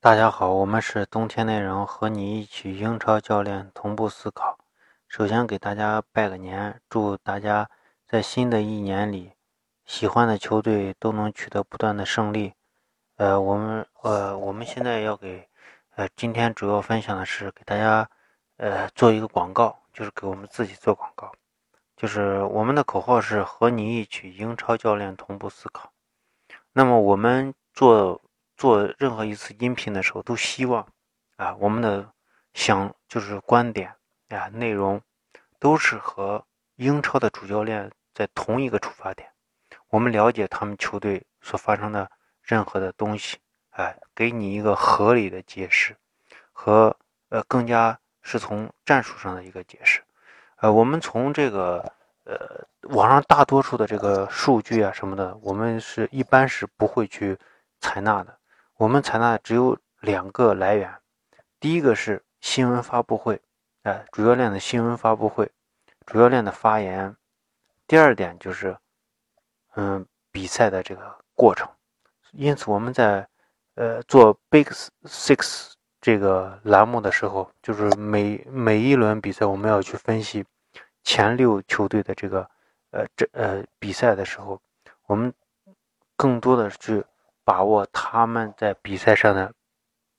大家好，我们是冬天内容，和你一起英超教练同步思考。首先给大家拜个年，祝大家在新的一年里，喜欢的球队都能取得不断的胜利。呃，我们呃，我们现在要给呃，今天主要分享的是给大家呃做一个广告，就是给我们自己做广告。就是我们的口号是和你一起英超教练同步思考。那么我们做做任何一次音频的时候，都希望啊，我们的想就是观点啊内容都是和英超的主教练在同一个出发点。我们了解他们球队所发生的任何的东西，哎，给你一个合理的解释和呃更加是从战术上的一个解释。呃，我们从这个。呃，网上大多数的这个数据啊什么的，我们是一般是不会去采纳的。我们采纳只有两个来源，第一个是新闻发布会，哎，主教练的新闻发布会，主教练的发言。第二点就是，嗯，比赛的这个过程。因此，我们在呃做 Big Six 这个栏目的时候，就是每每一轮比赛我们要去分析。前六球队的这个，呃，这呃比赛的时候，我们更多的去把握他们在比赛上的，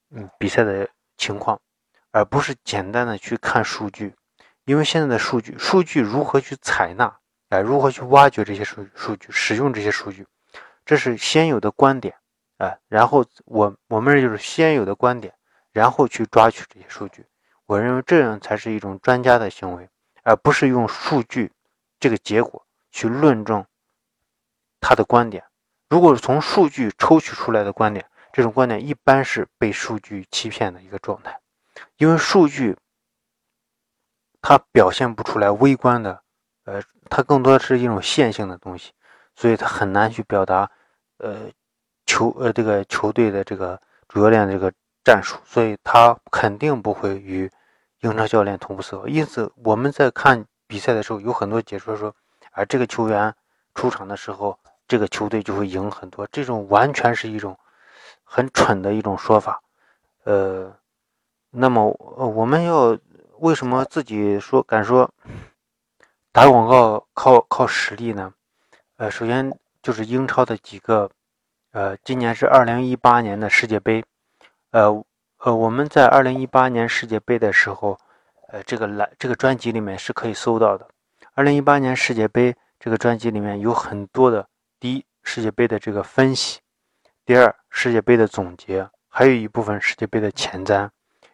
嗯，比赛的情况，而不是简单的去看数据，因为现在的数据，数据如何去采纳，哎，如何去挖掘这些数数据，使用这些数据，这是先有的观点，哎，然后我我们就是先有的观点，然后去抓取这些数据，我认为这样才是一种专家的行为。而不是用数据这个结果去论证他的观点。如果从数据抽取出来的观点，这种观点一般是被数据欺骗的一个状态，因为数据它表现不出来微观的，呃，它更多的是一种线性的东西，所以它很难去表达，呃，球呃这个球队的这个主教练这个战术，所以他肯定不会与。英超教练同步思考，因此我们在看比赛的时候，有很多解说说，啊这个球员出场的时候，这个球队就会赢很多。这种完全是一种很蠢的一种说法。呃，那么我们要为什么自己说敢说打广告靠靠实力呢？呃，首先就是英超的几个，呃，今年是二零一八年的世界杯，呃。呃，我们在二零一八年世界杯的时候，呃，这个来这个专辑里面是可以搜到的。二零一八年世界杯这个专辑里面有很多的，第一世界杯的这个分析，第二世界杯的总结，还有一部分世界杯的前瞻。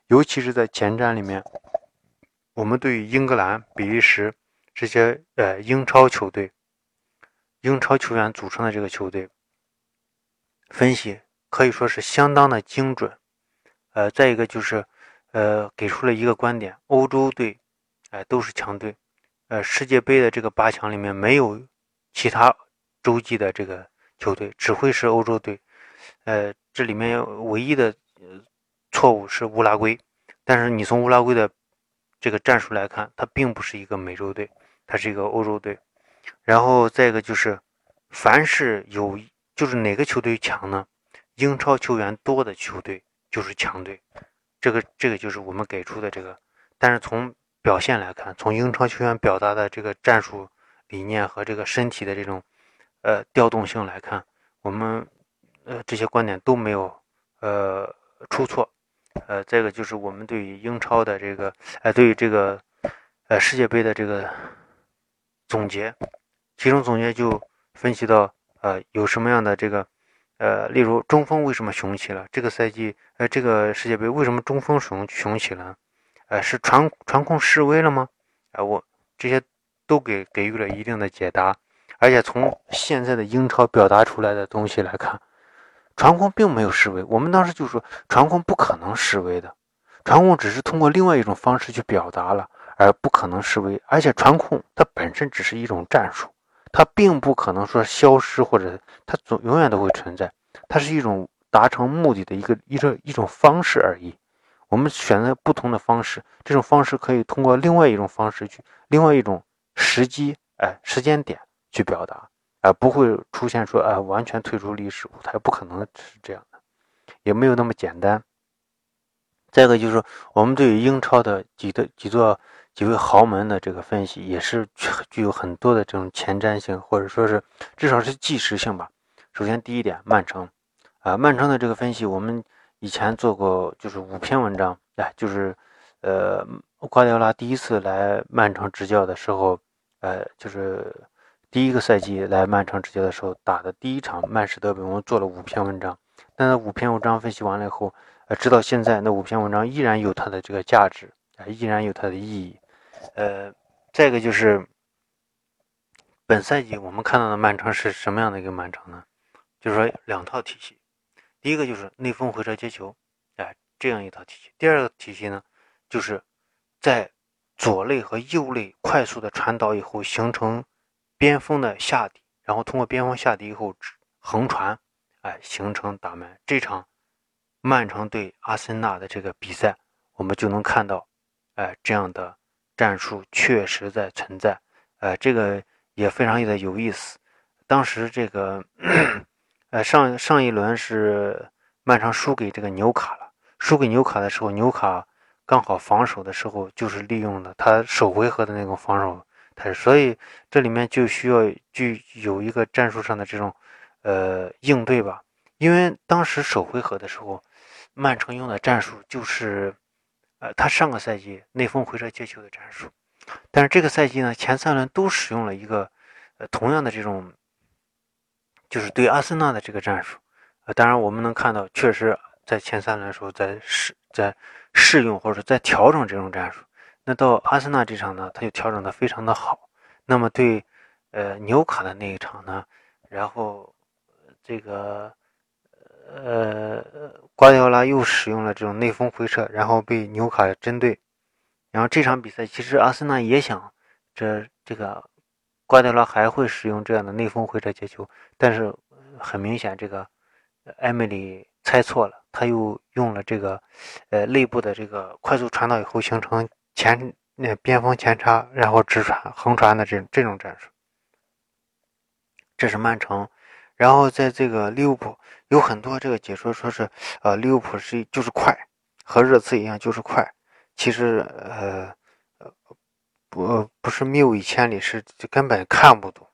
尤其是在前瞻里面，我们对于英格兰、比利时这些呃英超球队、英超球员组成的这个球队分析，可以说是相当的精准。呃，再一个就是，呃，给出了一个观点：欧洲队，哎，都是强队。呃，世界杯的这个八强里面没有其他洲际的这个球队，只会是欧洲队。呃，这里面唯一的错误是乌拉圭，但是你从乌拉圭的这个战术来看，它并不是一个美洲队，它是一个欧洲队。然后再一个就是，凡是有就是哪个球队强呢？英超球员多的球队。就是强队，这个这个就是我们给出的这个，但是从表现来看，从英超球员表达的这个战术理念和这个身体的这种呃调动性来看，我们呃这些观点都没有呃出错，呃再一个就是我们对于英超的这个呃对于这个呃世界杯的这个总结，其中总结就分析到呃有什么样的这个。呃，例如中锋为什么雄起了？这个赛季，呃，这个世界杯为什么中锋雄雄起了？呃，是传传控示威了吗？啊，我这些都给给予了一定的解答。而且从现在的英超表达出来的东西来看，传控并没有示威。我们当时就说传控不可能示威的，传控只是通过另外一种方式去表达了，而不可能示威。而且传控它本身只是一种战术。它并不可能说消失，或者它总永远都会存在。它是一种达成目的的一个一种一种方式而已。我们选择不同的方式，这种方式可以通过另外一种方式去，另外一种时机，哎，时间点去表达，而不会出现说，啊，完全退出历史舞台，不可能是这样的，也没有那么简单。再一个就是说我们对于英超的几的几座几位豪门的这个分析，也是具有很多的这种前瞻性，或者说是至少是纪实性吧。首先第一点，曼城，啊，曼城的这个分析，我们以前做过，就是五篇文章，哎，就是呃，瓜迪奥拉第一次来曼城执教的时候，呃，就是第一个赛季来曼城执教的时候打的第一场曼市德比，我们做了五篇文章。那五篇文章分析完了以后。呃，直到现在，那五篇文章依然有它的这个价值，啊，依然有它的意义。呃，再一个就是，本赛季我们看到的曼城是什么样的一个曼城呢？就是说两套体系，第一个就是内锋回撤接球，哎，这样一套体系。第二个体系呢，就是在左肋和右肋快速的传导以后，形成边锋的下底，然后通过边锋下底以后横传，哎，形成打门。这场。曼城对阿森纳的这个比赛，我们就能看到，哎，这样的战术确实在存在，呃，这个也非常的有意思。当时这个，呃，上上一轮是曼城输给这个纽卡了，输给纽卡的时候，纽卡刚好防守的时候就是利用了他首回合的那种防守他，所以这里面就需要具有一个战术上的这种，呃，应对吧。因为当时首回合的时候。曼城用的战术就是，呃，他上个赛季内锋回撤接球的战术，但是这个赛季呢，前三轮都使用了一个，呃，同样的这种，就是对阿森纳的这个战术，呃，当然我们能看到，确实在前三轮的时候在试在试用或者在调整这种战术，那到阿森纳这场呢，他就调整的非常的好，那么对，呃，纽卡的那一场呢，然后这个。呃，瓜迪奥拉又使用了这种内锋回撤，然后被纽卡针对。然后这场比赛，其实阿森纳也想，这这个瓜迪奥拉还会使用这样的内锋回撤接球，但是很明显，这个埃梅里猜错了，他又用了这个呃内部的这个快速传导以后形成前那边锋前插，然后直传横传的这这种战术。这是曼城。然后在这个利物浦有很多这个解说说是，呃，利物浦是就是快，和热刺一样就是快。其实，呃，呃，不不是谬以千里，是根本看不懂。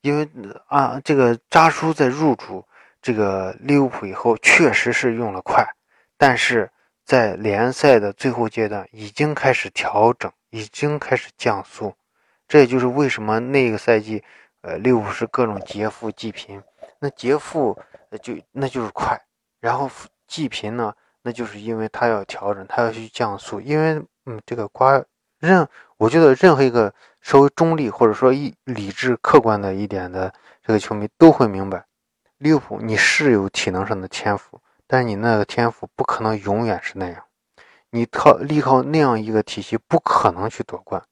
因为啊，这个扎叔在入主这个利物浦以后，确实是用了快，但是在联赛的最后阶段已经开始调整，已经开始降速。这也就是为什么那个赛季，呃，利物浦是各种劫富济贫。那劫富就那就是快，然后济贫呢，那就是因为他要调整，他要去降速。因为嗯，这个瓜任，我觉得任何一个稍微中立或者说一理智客观的一点的这个球迷都会明白，利物浦你是有体能上的天赋，但你那个天赋不可能永远是那样，你靠依靠那样一个体系不可能去夺冠。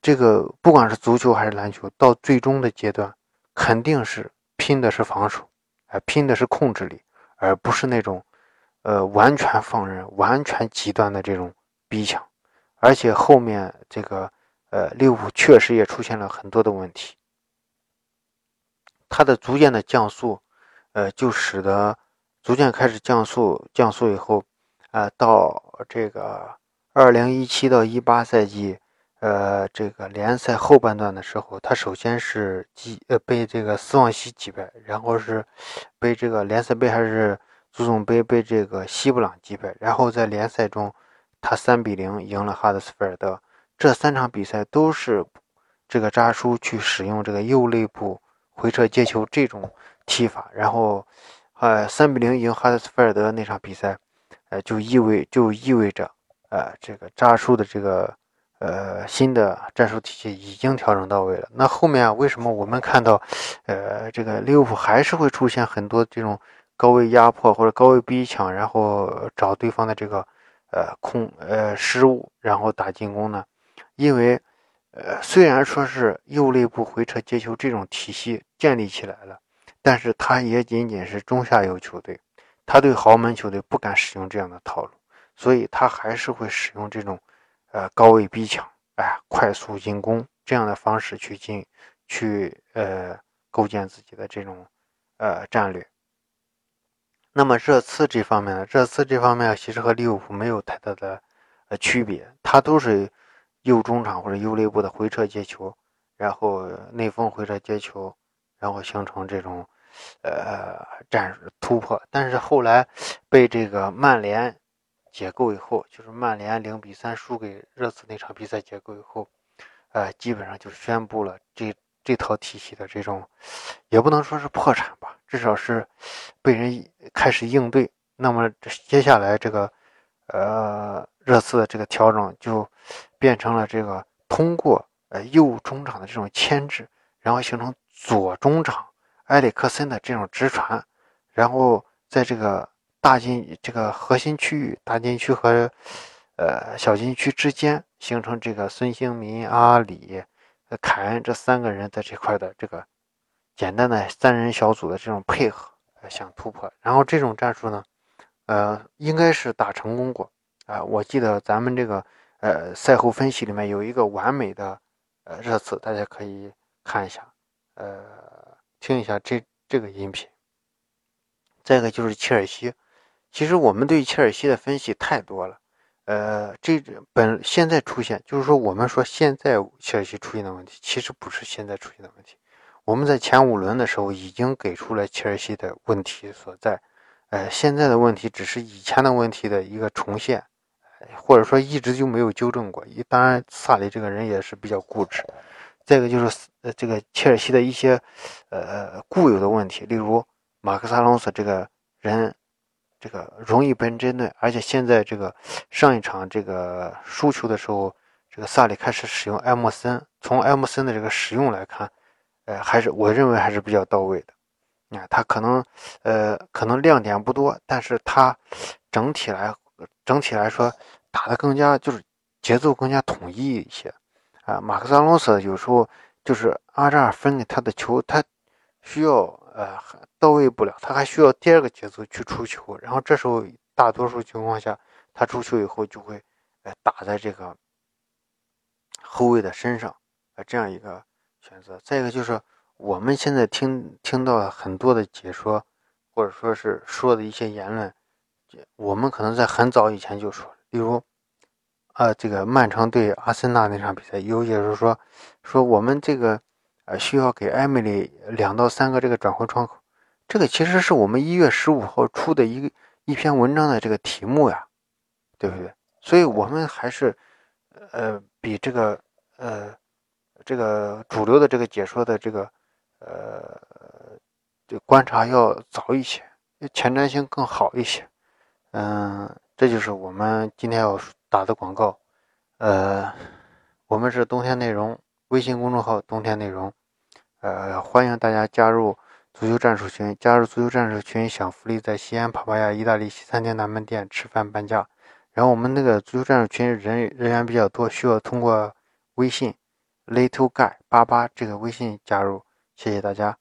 这个不管是足球还是篮球，到最终的阶段肯定是。拼的是防守，哎，拼的是控制力，而不是那种，呃，完全放任、完全极端的这种逼抢。而且后面这个，呃，利物浦确实也出现了很多的问题。它的逐渐的降速，呃，就使得逐渐开始降速，降速以后，啊，到这个二零一七到一八赛季。呃，这个联赛后半段的时候，他首先是击呃被这个斯旺西击败，然后是被这个联赛杯还是足总杯被这个西布朗击败，然后在联赛中他三比零赢了哈德斯菲尔德。这三场比赛都是这个扎叔去使用这个右肋部回撤接球这种踢法，然后呃三比零赢哈德斯菲尔德那场比赛，呃就意味就意味着呃这个扎叔的这个。呃，新的战术体系已经调整到位了。那后面为什么我们看到，呃，这个利物浦还是会出现很多这种高位压迫或者高位逼抢，然后找对方的这个呃空呃失误，然后打进攻呢？因为呃，虽然说是右肋部回撤接球这种体系建立起来了，但是他也仅仅是中下游球队，他对豪门球队不敢使用这样的套路，所以他还是会使用这种。呃，高位逼抢，哎，快速进攻这样的方式去进，去呃构建自己的这种呃战略。那么热刺这方面呢？热刺这方面其实和利物浦没有太大的呃区别，它都是右中场或者右肋部的回撤接球，然后内锋回撤接球，然后形成这种呃战突破。但是后来被这个曼联解构以后，就是曼联零比三输给热刺那场比赛解构以后，呃，基本上就宣布了这。这套体系的这种，也不能说是破产吧，至少是被人开始应对。那么接下来这个，呃，热刺的这个调整就变成了这个通过呃右中场的这种牵制，然后形成左中场埃里克森的这种直传，然后在这个大禁这个核心区域大禁区和呃小禁区之间形成这个孙兴民、阿里。凯恩这三个人在这块的这个简单的三人小组的这种配合，想突破，然后这种战术呢，呃，应该是打成功过啊。我记得咱们这个呃赛后分析里面有一个完美的呃热刺，大家可以看一下，呃，听一下这这个音频。再一个就是切尔西，其实我们对切尔西的分析太多了。呃，这本现在出现，就是说我们说现在切尔西出现的问题，其实不是现在出现的问题。我们在前五轮的时候已经给出了切尔西的问题所在，呃，现在的问题只是以前的问题的一个重现，或者说一直就没有纠正过。当然，萨里这个人也是比较固执。再一个就是呃，这个切尔西的一些呃固有的问题，例如马克萨隆索这个人。这个容易被人针对，而且现在这个上一场这个输球的时候，这个萨里开始使用埃默森。从埃默森的这个使用来看，呃，还是我认为还是比较到位的。你看他可能，呃，可能亮点不多，但是他整体来整体来说打的更加就是节奏更加统一一些。啊，马克·萨隆斯有时候就是阿扎尔分给他的球，他需要。呃，到位不了，他还需要第二个节奏去出球，然后这时候大多数情况下，他出球以后就会，呃，打在这个后卫的身上，呃，这样一个选择。再一个就是我们现在听听到很多的解说，或者说是说的一些言论，我们可能在很早以前就说，例如，呃，这个曼城对阿森纳那场比赛，尤其是说，说我们这个。呃，需要给艾米丽两到三个这个转会窗口，这个其实是我们一月十五号出的一个一篇文章的这个题目呀，对不对？所以我们还是，呃，比这个呃这个主流的这个解说的这个呃这观察要早一些，前瞻性更好一些。嗯，这就是我们今天要打的广告。呃，我们是冬天内容。微信公众号冬天内容，呃，欢迎大家加入足球战术群。加入足球战术群享福利，在西安帕帕亚意大利西餐厅南门店吃饭半价。然后我们那个足球战术群人人员比较多，需要通过微信 little guy 八八这个微信加入。谢谢大家。